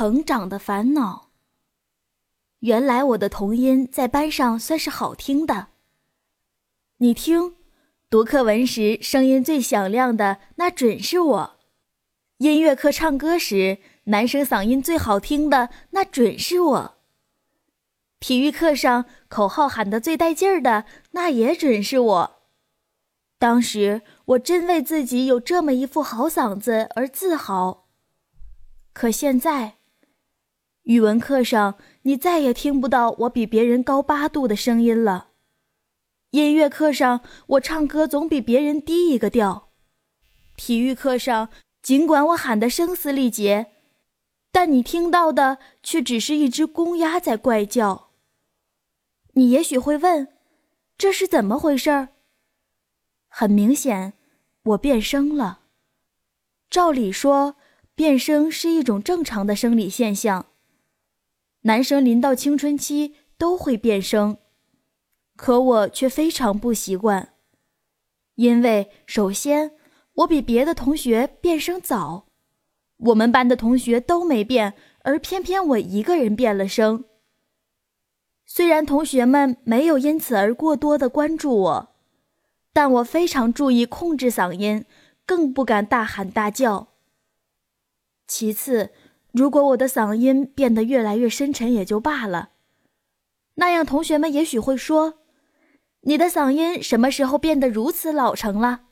成长的烦恼。原来我的童音在班上算是好听的。你听，读课文时声音最响亮的那准是我；音乐课唱歌时男生嗓音最好听的那准是我；体育课上口号喊得最带劲儿的那也准是我。当时我真为自己有这么一副好嗓子而自豪。可现在，语文课上你再也听不到我比别人高八度的声音了。音乐课上我唱歌总比别人低一个调。体育课上尽管我喊得声嘶力竭，但你听到的却只是一只公鸭在怪叫。你也许会问，这是怎么回事儿？很明显，我变声了。照理说，变声是一种正常的生理现象。男生临到青春期都会变声，可我却非常不习惯，因为首先我比别的同学变声早，我们班的同学都没变，而偏偏我一个人变了声。虽然同学们没有因此而过多的关注我。但我非常注意控制嗓音，更不敢大喊大叫。其次，如果我的嗓音变得越来越深沉也就罢了，那样同学们也许会说：“你的嗓音什么时候变得如此老成了？”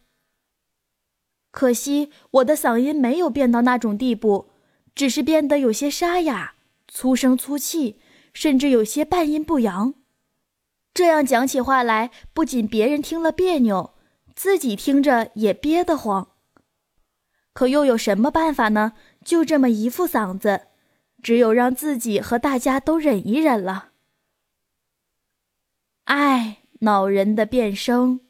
可惜我的嗓音没有变到那种地步，只是变得有些沙哑、粗声粗气，甚至有些半音不扬。这样讲起话来，不仅别人听了别扭，自己听着也憋得慌。可又有什么办法呢？就这么一副嗓子，只有让自己和大家都忍一忍了。唉，恼人的变声。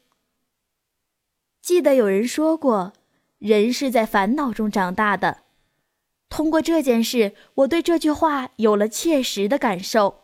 记得有人说过，人是在烦恼中长大的。通过这件事，我对这句话有了切实的感受。